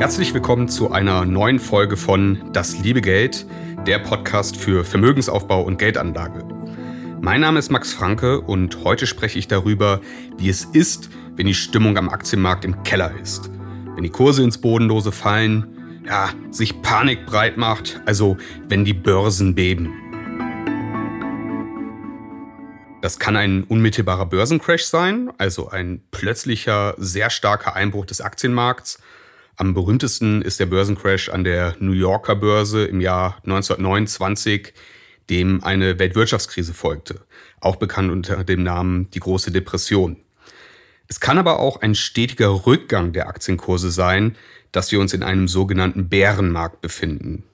Herzlich willkommen zu einer neuen Folge von Das liebe Geld, der Podcast für Vermögensaufbau und Geldanlage. Mein Name ist Max Franke und heute spreche ich darüber, wie es ist, wenn die Stimmung am Aktienmarkt im Keller ist. Wenn die Kurse ins Bodenlose fallen, ja, sich Panik breit macht, also wenn die Börsen beben. Das kann ein unmittelbarer Börsencrash sein, also ein plötzlicher, sehr starker Einbruch des Aktienmarkts am berühmtesten ist der Börsencrash an der New Yorker Börse im Jahr 1929, dem eine Weltwirtschaftskrise folgte, auch bekannt unter dem Namen die große Depression. Es kann aber auch ein stetiger Rückgang der Aktienkurse sein, dass wir uns in einem sogenannten Bärenmarkt befinden.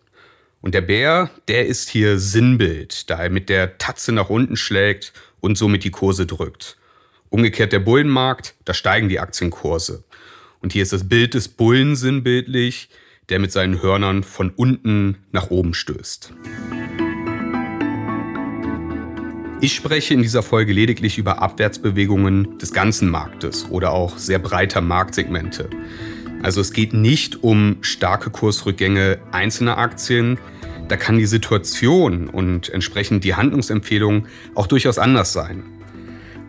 Und der Bär, der ist hier Sinnbild, da er mit der Tatze nach unten schlägt und somit die Kurse drückt. Umgekehrt der Bullenmarkt, da steigen die Aktienkurse. Und hier ist das Bild des Bullen sinnbildlich, der mit seinen Hörnern von unten nach oben stößt. Ich spreche in dieser Folge lediglich über Abwärtsbewegungen des ganzen Marktes oder auch sehr breiter Marktsegmente. Also es geht nicht um starke Kursrückgänge einzelner Aktien. Da kann die Situation und entsprechend die Handlungsempfehlung auch durchaus anders sein.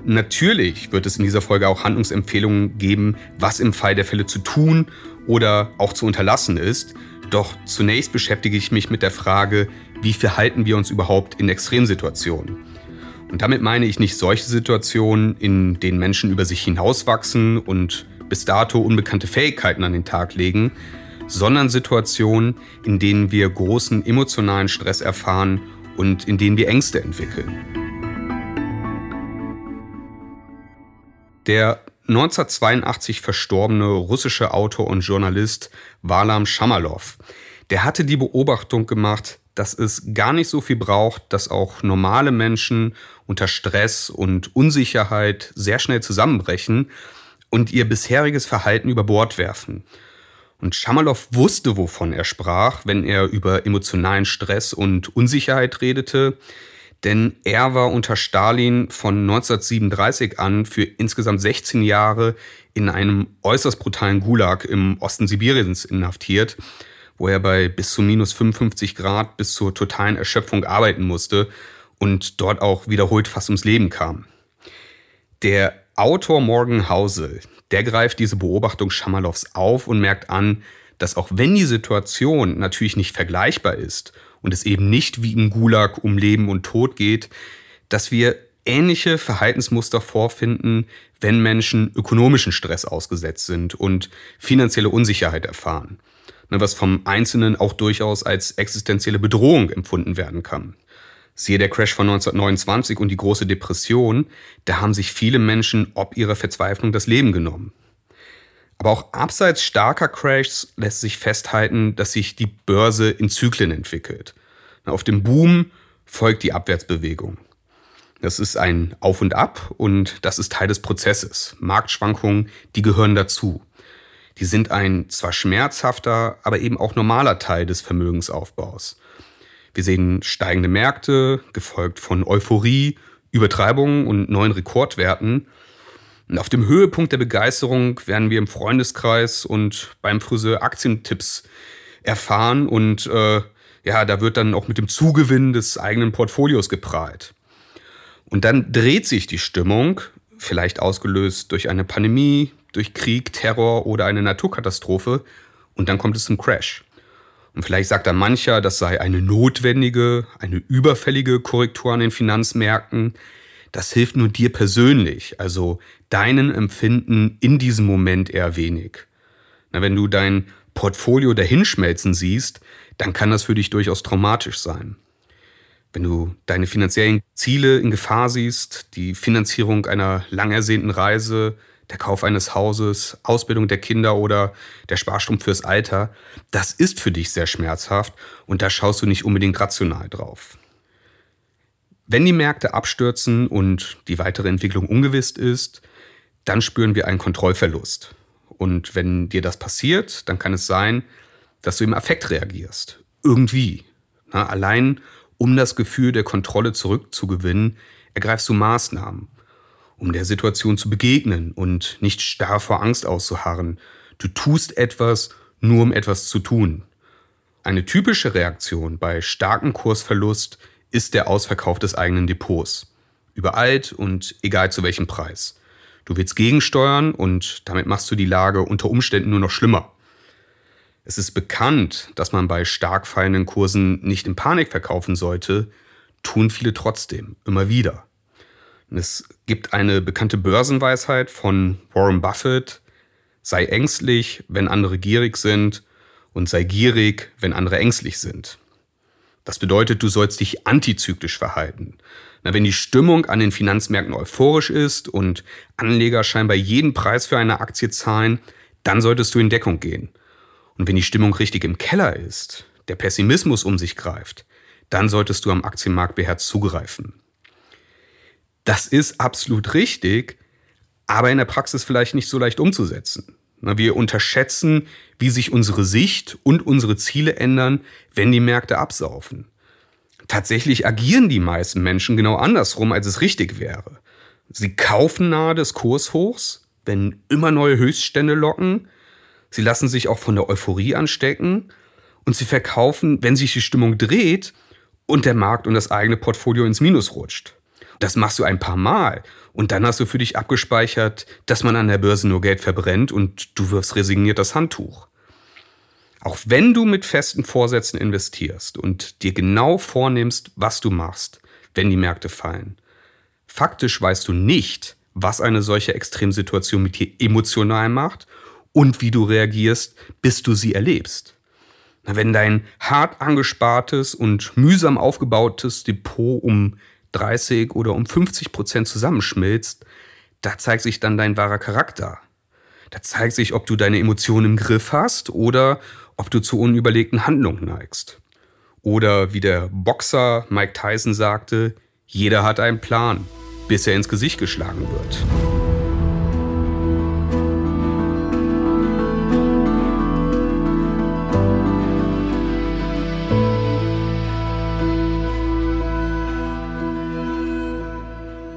Natürlich wird es in dieser Folge auch Handlungsempfehlungen geben, was im Fall der Fälle zu tun oder auch zu unterlassen ist. Doch zunächst beschäftige ich mich mit der Frage, wie verhalten wir uns überhaupt in Extremsituationen? Und damit meine ich nicht solche Situationen, in denen Menschen über sich hinauswachsen und bis dato unbekannte Fähigkeiten an den Tag legen, sondern Situationen, in denen wir großen emotionalen Stress erfahren und in denen wir Ängste entwickeln. Der 1982 verstorbene russische Autor und Journalist Warlam Shamalov, der hatte die Beobachtung gemacht, dass es gar nicht so viel braucht, dass auch normale Menschen unter Stress und Unsicherheit sehr schnell zusammenbrechen und ihr bisheriges Verhalten über Bord werfen. Und Shamalov wusste, wovon er sprach, wenn er über emotionalen Stress und Unsicherheit redete denn er war unter Stalin von 1937 an für insgesamt 16 Jahre in einem äußerst brutalen Gulag im Osten Sibiriens inhaftiert, wo er bei bis zu minus 55 Grad bis zur totalen Erschöpfung arbeiten musste und dort auch wiederholt fast ums Leben kam. Der Autor Morgan Housel, der greift diese Beobachtung Schamalows auf und merkt an, dass auch wenn die Situation natürlich nicht vergleichbar ist und es eben nicht wie im Gulag um Leben und Tod geht, dass wir ähnliche Verhaltensmuster vorfinden, wenn Menschen ökonomischen Stress ausgesetzt sind und finanzielle Unsicherheit erfahren, ne, was vom Einzelnen auch durchaus als existenzielle Bedrohung empfunden werden kann. Siehe der Crash von 1929 und die große Depression, da haben sich viele Menschen ob ihrer Verzweiflung das Leben genommen. Aber auch abseits starker Crashs lässt sich festhalten, dass sich die Börse in Zyklen entwickelt. Auf dem Boom folgt die Abwärtsbewegung. Das ist ein Auf und Ab und das ist Teil des Prozesses. Marktschwankungen, die gehören dazu. Die sind ein zwar schmerzhafter, aber eben auch normaler Teil des Vermögensaufbaus. Wir sehen steigende Märkte, gefolgt von Euphorie, Übertreibungen und neuen Rekordwerten. Und auf dem Höhepunkt der Begeisterung werden wir im Freundeskreis und beim Friseur Aktientipps erfahren und äh, ja, da wird dann auch mit dem Zugewinn des eigenen Portfolios geprahlt. Und dann dreht sich die Stimmung, vielleicht ausgelöst durch eine Pandemie, durch Krieg, Terror oder eine Naturkatastrophe, und dann kommt es zum Crash. Und vielleicht sagt dann mancher, das sei eine notwendige, eine überfällige Korrektur an den Finanzmärkten, das hilft nur dir persönlich, also deinen Empfinden in diesem Moment eher wenig. Na, wenn du dein Portfolio dahinschmelzen siehst, dann kann das für dich durchaus traumatisch sein. wenn du deine finanziellen Ziele in Gefahr siehst, die Finanzierung einer lang ersehnten Reise, der Kauf eines Hauses, Ausbildung der Kinder oder der Sparstrom fürs Alter, das ist für dich sehr schmerzhaft und da schaust du nicht unbedingt rational drauf. Wenn die Märkte abstürzen und die weitere Entwicklung ungewiss ist, dann spüren wir einen Kontrollverlust. Und wenn dir das passiert, dann kann es sein, dass du im Affekt reagierst. Irgendwie. Na, allein um das Gefühl der Kontrolle zurückzugewinnen, ergreifst du Maßnahmen, um der Situation zu begegnen und nicht starr vor Angst auszuharren. Du tust etwas, nur um etwas zu tun. Eine typische Reaktion bei starkem Kursverlust ist der Ausverkauf des eigenen Depots. Überalt und egal zu welchem Preis. Du willst gegensteuern und damit machst du die Lage unter Umständen nur noch schlimmer. Es ist bekannt, dass man bei stark fallenden Kursen nicht in Panik verkaufen sollte, tun viele trotzdem, immer wieder. Und es gibt eine bekannte Börsenweisheit von Warren Buffett, sei ängstlich, wenn andere gierig sind und sei gierig, wenn andere ängstlich sind. Das bedeutet, du sollst dich antizyklisch verhalten. Na, wenn die Stimmung an den Finanzmärkten euphorisch ist und Anleger scheinbar jeden Preis für eine Aktie zahlen, dann solltest du in Deckung gehen. Und wenn die Stimmung richtig im Keller ist, der Pessimismus um sich greift, dann solltest du am Aktienmarkt beherzt zugreifen. Das ist absolut richtig, aber in der Praxis vielleicht nicht so leicht umzusetzen. Wir unterschätzen, wie sich unsere Sicht und unsere Ziele ändern, wenn die Märkte absaufen. Tatsächlich agieren die meisten Menschen genau andersrum, als es richtig wäre. Sie kaufen nahe des Kurshochs, wenn immer neue Höchststände locken, Sie lassen sich auch von der Euphorie anstecken und sie verkaufen, wenn sich die Stimmung dreht und der Markt und das eigene Portfolio ins Minus rutscht. Das machst du ein paar Mal und dann hast du für dich abgespeichert, dass man an der Börse nur Geld verbrennt und du wirfst resigniert das Handtuch. Auch wenn du mit festen Vorsätzen investierst und dir genau vornimmst, was du machst, wenn die Märkte fallen, faktisch weißt du nicht, was eine solche Extremsituation mit dir emotional macht und wie du reagierst, bis du sie erlebst. Wenn dein hart angespartes und mühsam aufgebautes Depot um 30 oder um 50 Prozent zusammenschmilzt, da zeigt sich dann dein wahrer Charakter. Da zeigt sich, ob du deine Emotionen im Griff hast oder ob du zu unüberlegten Handlungen neigst. Oder wie der Boxer Mike Tyson sagte, jeder hat einen Plan, bis er ins Gesicht geschlagen wird.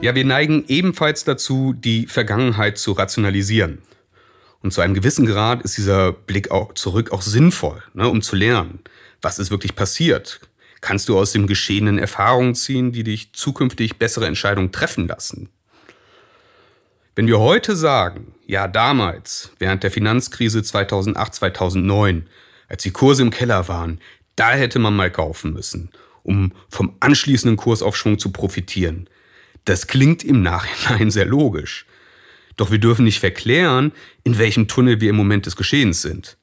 Ja, wir neigen ebenfalls dazu, die Vergangenheit zu rationalisieren. Und zu einem gewissen Grad ist dieser Blick auch zurück auch sinnvoll, ne, um zu lernen, was ist wirklich passiert. Kannst du aus dem Geschehenen Erfahrungen ziehen, die dich zukünftig bessere Entscheidungen treffen lassen? Wenn wir heute sagen, ja damals, während der Finanzkrise 2008, 2009, als die Kurse im Keller waren, da hätte man mal kaufen müssen, um vom anschließenden Kursaufschwung zu profitieren, das klingt im Nachhinein sehr logisch. Doch wir dürfen nicht verklären, in welchem Tunnel wir im Moment des Geschehens sind.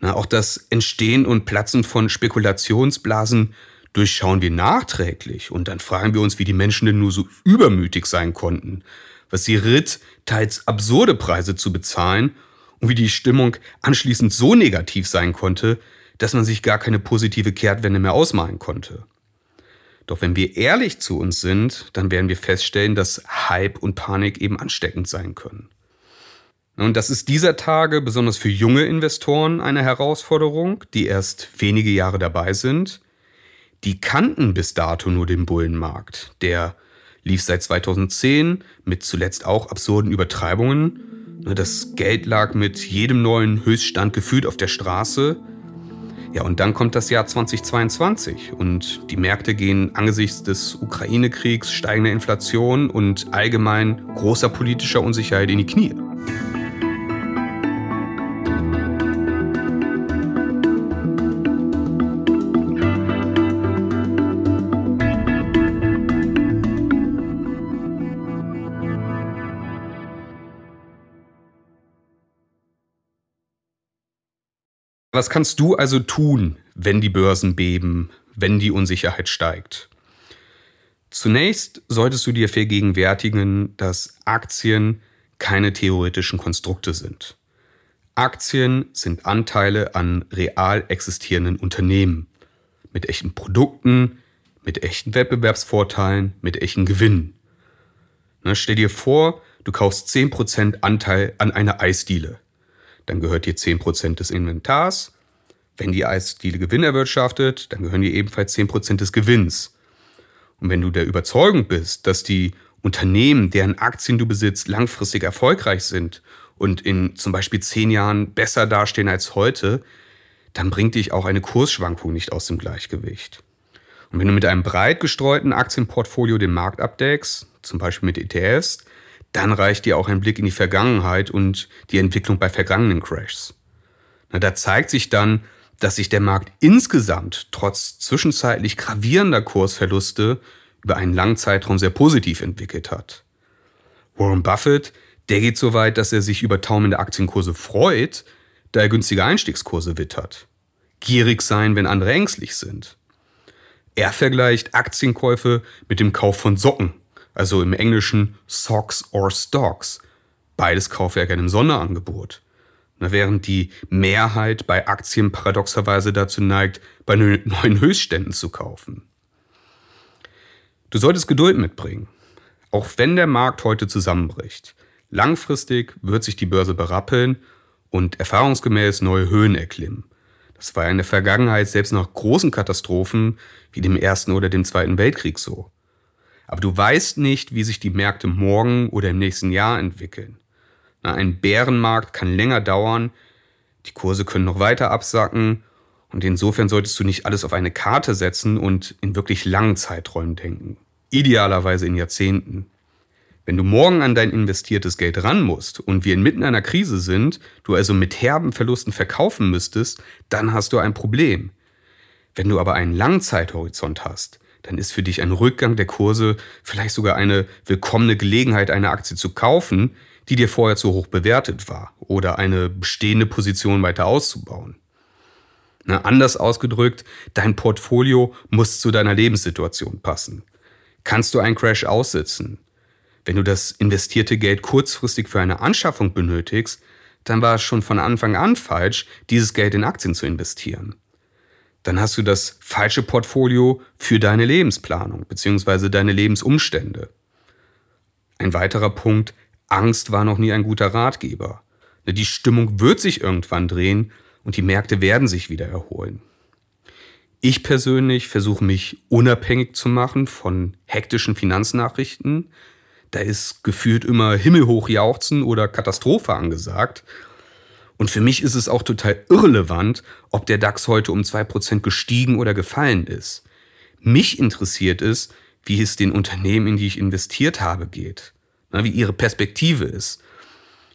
Na, auch das Entstehen und Platzen von Spekulationsblasen durchschauen wir nachträglich und dann fragen wir uns, wie die Menschen denn nur so übermütig sein konnten, was sie ritt, teils absurde Preise zu bezahlen und wie die Stimmung anschließend so negativ sein konnte, dass man sich gar keine positive Kehrtwende mehr ausmalen konnte. Doch wenn wir ehrlich zu uns sind, dann werden wir feststellen, dass Hype und Panik eben ansteckend sein können. Und das ist dieser Tage besonders für junge Investoren eine Herausforderung, die erst wenige Jahre dabei sind. Die kannten bis dato nur den Bullenmarkt. Der lief seit 2010 mit zuletzt auch absurden Übertreibungen. Das Geld lag mit jedem neuen Höchststand gefühlt auf der Straße. Ja, und dann kommt das Jahr 2022 und die Märkte gehen angesichts des Ukraine-Kriegs, steigender Inflation und allgemein großer politischer Unsicherheit in die Knie. Was kannst du also tun, wenn die Börsen beben, wenn die Unsicherheit steigt. Zunächst solltest du dir vergegenwärtigen, dass Aktien keine theoretischen Konstrukte sind. Aktien sind Anteile an real existierenden Unternehmen mit echten Produkten, mit echten Wettbewerbsvorteilen, mit echten Gewinnen. Na, stell dir vor, du kaufst 10% Anteil an einer Eisdiele. Dann gehört dir 10% des Inventars. Wenn die Eisdiele Gewinn erwirtschaftet, dann gehören dir ebenfalls 10% des Gewinns. Und wenn du der Überzeugung bist, dass die Unternehmen, deren Aktien du besitzt, langfristig erfolgreich sind und in zum Beispiel zehn Jahren besser dastehen als heute, dann bringt dich auch eine Kursschwankung nicht aus dem Gleichgewicht. Und wenn du mit einem breit gestreuten Aktienportfolio den Markt abdeckst, zum Beispiel mit ETFs, dann reicht dir auch ein Blick in die Vergangenheit und die Entwicklung bei vergangenen Crashs. Na, da zeigt sich dann, dass sich der Markt insgesamt trotz zwischenzeitlich gravierender Kursverluste über einen langen Zeitraum sehr positiv entwickelt hat. Warren Buffett, der geht so weit, dass er sich über taumelnde Aktienkurse freut, da er günstige Einstiegskurse wittert. Gierig sein, wenn andere ängstlich sind. Er vergleicht Aktienkäufe mit dem Kauf von Socken, also im Englischen Socks or Stocks. Beides Kaufwerke in einem Sonderangebot. Während die Mehrheit bei Aktien paradoxerweise dazu neigt, bei neuen Höchstständen zu kaufen. Du solltest Geduld mitbringen, auch wenn der Markt heute zusammenbricht. Langfristig wird sich die Börse berappeln und erfahrungsgemäß neue Höhen erklimmen. Das war in der Vergangenheit selbst nach großen Katastrophen wie dem Ersten oder dem Zweiten Weltkrieg so. Aber du weißt nicht, wie sich die Märkte morgen oder im nächsten Jahr entwickeln. Ein Bärenmarkt kann länger dauern, die Kurse können noch weiter absacken und insofern solltest du nicht alles auf eine Karte setzen und in wirklich langen Zeiträumen denken. Idealerweise in Jahrzehnten. Wenn du morgen an dein investiertes Geld ran musst und wir inmitten einer Krise sind, du also mit herben Verlusten verkaufen müsstest, dann hast du ein Problem. Wenn du aber einen langen Zeithorizont hast, dann ist für dich ein Rückgang der Kurse vielleicht sogar eine willkommene Gelegenheit, eine Aktie zu kaufen, die dir vorher zu hoch bewertet war, oder eine bestehende Position weiter auszubauen. Na, anders ausgedrückt, dein Portfolio muss zu deiner Lebenssituation passen. Kannst du einen Crash aussitzen? Wenn du das investierte Geld kurzfristig für eine Anschaffung benötigst, dann war es schon von Anfang an falsch, dieses Geld in Aktien zu investieren. Dann hast du das falsche Portfolio für deine Lebensplanung bzw. deine Lebensumstände. Ein weiterer Punkt, Angst war noch nie ein guter Ratgeber. Die Stimmung wird sich irgendwann drehen und die Märkte werden sich wieder erholen. Ich persönlich versuche mich unabhängig zu machen von hektischen Finanznachrichten. Da ist gefühlt immer himmelhoch jauchzen oder Katastrophe angesagt. Und für mich ist es auch total irrelevant, ob der DAX heute um 2% gestiegen oder gefallen ist. Mich interessiert es, wie es den Unternehmen, in die ich investiert habe, geht. wie ihre Perspektive ist.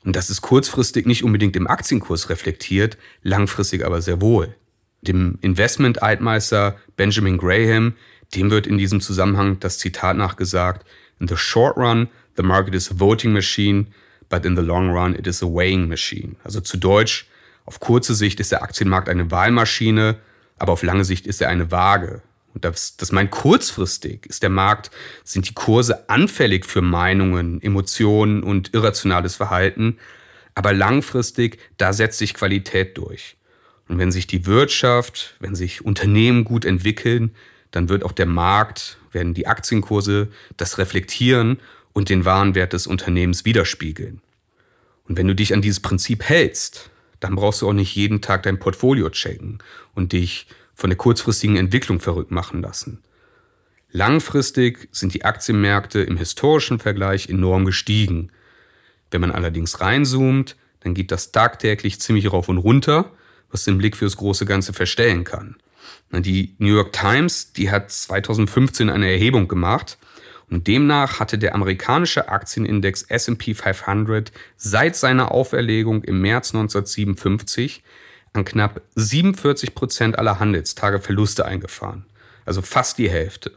Und das ist kurzfristig nicht unbedingt im Aktienkurs reflektiert, langfristig aber sehr wohl. Dem Investment-Eidmeister Benjamin Graham, dem wird in diesem Zusammenhang das Zitat nachgesagt, In the short run, the market is a voting machine, but in the long run it is a weighing machine. Also zu Deutsch, auf kurze Sicht ist der Aktienmarkt eine Wahlmaschine, aber auf lange Sicht ist er eine Waage. Und das, das meint kurzfristig ist der Markt, sind die Kurse anfällig für Meinungen, Emotionen und irrationales Verhalten. Aber langfristig, da setzt sich Qualität durch. Und wenn sich die Wirtschaft, wenn sich Unternehmen gut entwickeln, dann wird auch der Markt, werden die Aktienkurse das reflektieren und den Warenwert des Unternehmens widerspiegeln. Und wenn du dich an dieses Prinzip hältst, dann brauchst du auch nicht jeden Tag dein Portfolio checken und dich von der kurzfristigen Entwicklung verrückt machen lassen. Langfristig sind die Aktienmärkte im historischen Vergleich enorm gestiegen. Wenn man allerdings reinzoomt, dann geht das tagtäglich ziemlich rauf und runter, was den Blick fürs große Ganze verstellen kann. Die New York Times, die hat 2015 eine Erhebung gemacht und demnach hatte der amerikanische Aktienindex SP 500 seit seiner Auferlegung im März 1957 an knapp 47 Prozent aller Handelstage Verluste eingefahren. Also fast die Hälfte.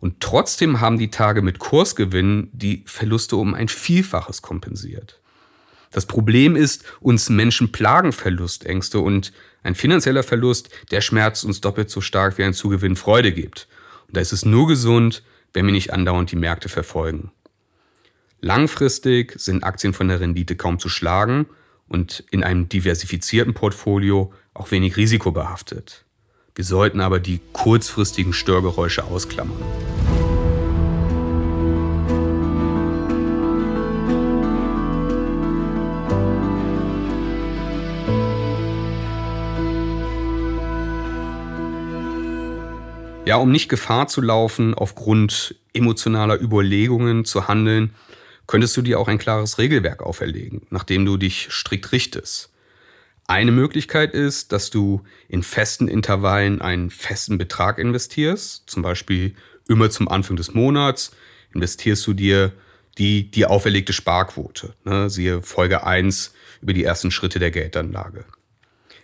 Und trotzdem haben die Tage mit Kursgewinnen die Verluste um ein Vielfaches kompensiert. Das Problem ist, uns Menschen plagen Verlustängste und ein finanzieller Verlust, der schmerzt uns doppelt so stark, wie ein Zugewinn Freude gibt. Und da ist es nur gesund, wenn wir nicht andauernd die Märkte verfolgen. Langfristig sind Aktien von der Rendite kaum zu schlagen und in einem diversifizierten Portfolio auch wenig risikobehaftet. Wir sollten aber die kurzfristigen Störgeräusche ausklammern. Ja, um nicht Gefahr zu laufen, aufgrund emotionaler Überlegungen zu handeln, könntest du dir auch ein klares Regelwerk auferlegen, nachdem du dich strikt richtest. Eine Möglichkeit ist, dass du in festen Intervallen einen festen Betrag investierst, zum Beispiel immer zum Anfang des Monats investierst du dir die dir auferlegte Sparquote. Ne? Siehe Folge 1 über die ersten Schritte der Geldanlage.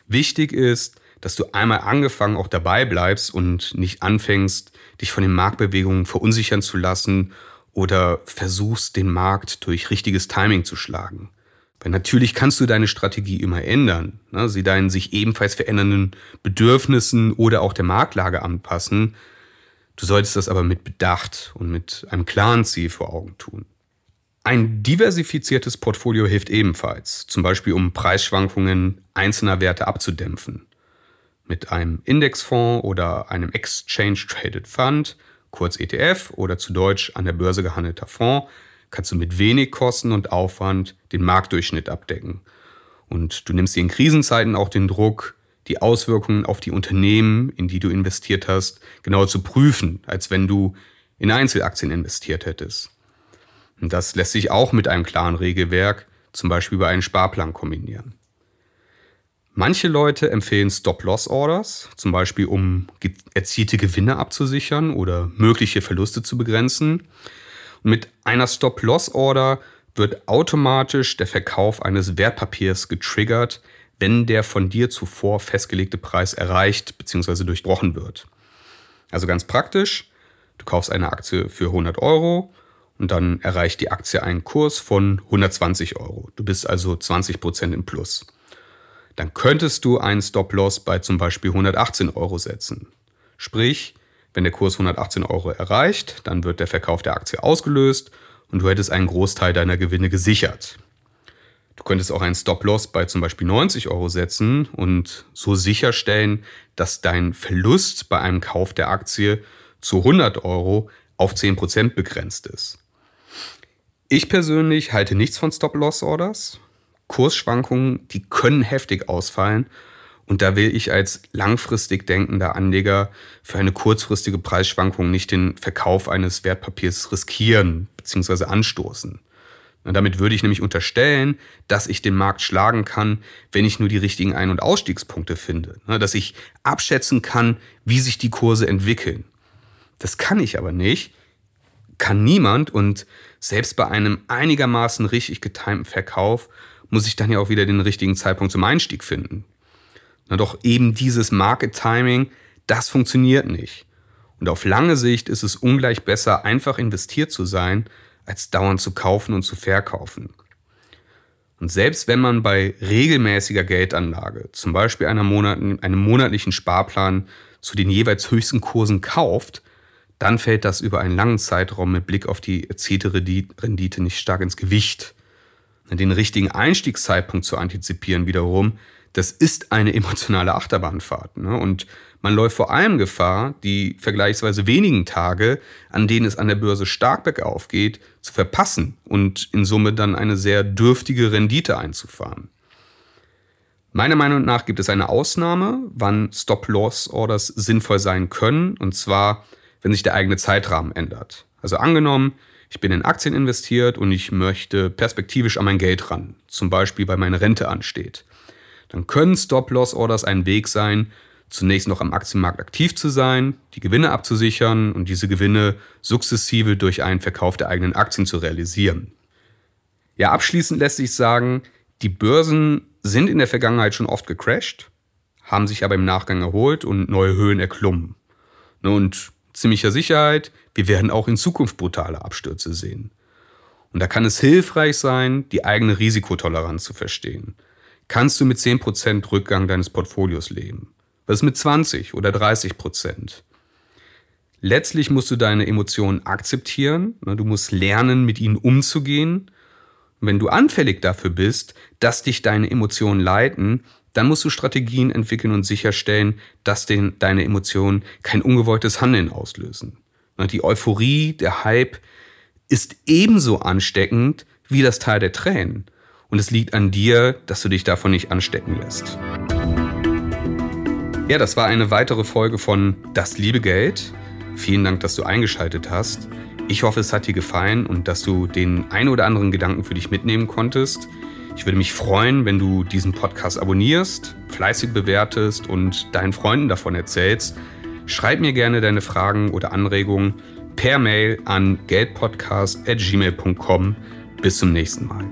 Wichtig ist, dass du einmal angefangen auch dabei bleibst und nicht anfängst, dich von den Marktbewegungen verunsichern zu lassen oder versuchst, den Markt durch richtiges Timing zu schlagen. Weil natürlich kannst du deine Strategie immer ändern, ne? sie deinen sich ebenfalls verändernden Bedürfnissen oder auch der Marktlage anpassen. Du solltest das aber mit Bedacht und mit einem klaren Ziel vor Augen tun. Ein diversifiziertes Portfolio hilft ebenfalls, zum Beispiel um Preisschwankungen einzelner Werte abzudämpfen. Mit einem Indexfonds oder einem Exchange Traded Fund, kurz ETF oder zu Deutsch an der Börse gehandelter Fonds, kannst du mit wenig Kosten und Aufwand den Marktdurchschnitt abdecken. Und du nimmst dir in Krisenzeiten auch den Druck, die Auswirkungen auf die Unternehmen, in die du investiert hast, genauer zu prüfen, als wenn du in Einzelaktien investiert hättest. Und das lässt sich auch mit einem klaren Regelwerk, zum Beispiel über einen Sparplan kombinieren. Manche Leute empfehlen Stop-Loss-Orders, zum Beispiel um erzielte Gewinne abzusichern oder mögliche Verluste zu begrenzen. Und mit einer Stop-Loss-Order wird automatisch der Verkauf eines Wertpapiers getriggert, wenn der von dir zuvor festgelegte Preis erreicht bzw. durchbrochen wird. Also ganz praktisch, du kaufst eine Aktie für 100 Euro und dann erreicht die Aktie einen Kurs von 120 Euro. Du bist also 20% im Plus dann könntest du einen Stop-Loss bei zum Beispiel 118 Euro setzen. Sprich, wenn der Kurs 118 Euro erreicht, dann wird der Verkauf der Aktie ausgelöst und du hättest einen Großteil deiner Gewinne gesichert. Du könntest auch einen Stop-Loss bei zum Beispiel 90 Euro setzen und so sicherstellen, dass dein Verlust bei einem Kauf der Aktie zu 100 Euro auf 10% begrenzt ist. Ich persönlich halte nichts von Stop-Loss-Orders Kursschwankungen, die können heftig ausfallen. Und da will ich als langfristig denkender Anleger für eine kurzfristige Preisschwankung nicht den Verkauf eines Wertpapiers riskieren bzw. anstoßen. Und damit würde ich nämlich unterstellen, dass ich den Markt schlagen kann, wenn ich nur die richtigen Ein- und Ausstiegspunkte finde. Dass ich abschätzen kann, wie sich die Kurse entwickeln. Das kann ich aber nicht, kann niemand und selbst bei einem einigermaßen richtig getimten Verkauf muss ich dann ja auch wieder den richtigen Zeitpunkt zum Einstieg finden. Na doch eben dieses Market Timing, das funktioniert nicht. Und auf lange Sicht ist es ungleich besser, einfach investiert zu sein, als dauernd zu kaufen und zu verkaufen. Und selbst wenn man bei regelmäßiger Geldanlage, zum Beispiel einer Monat, einem monatlichen Sparplan zu den jeweils höchsten Kursen kauft, dann fällt das über einen langen Zeitraum mit Blick auf die erzielte Rendite nicht stark ins Gewicht den richtigen Einstiegszeitpunkt zu antizipieren wiederum, das ist eine emotionale Achterbahnfahrt. Ne? Und man läuft vor allem Gefahr, die vergleichsweise wenigen Tage, an denen es an der Börse stark bergauf geht, zu verpassen und in Summe dann eine sehr dürftige Rendite einzufahren. Meiner Meinung nach gibt es eine Ausnahme, wann Stop-Loss-Orders sinnvoll sein können, und zwar, wenn sich der eigene Zeitrahmen ändert. Also angenommen, ich bin in Aktien investiert und ich möchte perspektivisch an mein Geld ran, zum Beispiel weil meine Rente ansteht. Dann können Stop-Loss-Orders ein Weg sein, zunächst noch am Aktienmarkt aktiv zu sein, die Gewinne abzusichern und diese Gewinne sukzessive durch einen Verkauf der eigenen Aktien zu realisieren. Ja, abschließend lässt sich sagen, die Börsen sind in der Vergangenheit schon oft gecrashed, haben sich aber im Nachgang erholt und neue Höhen erklommen. Und ziemlicher Sicherheit, wir werden auch in Zukunft brutale Abstürze sehen. Und da kann es hilfreich sein, die eigene Risikotoleranz zu verstehen. Kannst du mit 10% Rückgang deines Portfolios leben? Was ist mit 20 oder 30%? Letztlich musst du deine Emotionen akzeptieren. Du musst lernen, mit ihnen umzugehen. Und wenn du anfällig dafür bist, dass dich deine Emotionen leiten, dann musst du Strategien entwickeln und sicherstellen, dass den, deine Emotionen kein ungewolltes Handeln auslösen. Die Euphorie, der Hype ist ebenso ansteckend wie das Teil der Tränen. Und es liegt an dir, dass du dich davon nicht anstecken lässt. Ja, das war eine weitere Folge von Das liebe Geld. Vielen Dank, dass du eingeschaltet hast. Ich hoffe, es hat dir gefallen und dass du den ein oder anderen Gedanken für dich mitnehmen konntest. Ich würde mich freuen, wenn du diesen Podcast abonnierst, fleißig bewertest und deinen Freunden davon erzählst. Schreib mir gerne deine Fragen oder Anregungen per Mail an geldpodcast.gmail.com. Bis zum nächsten Mal.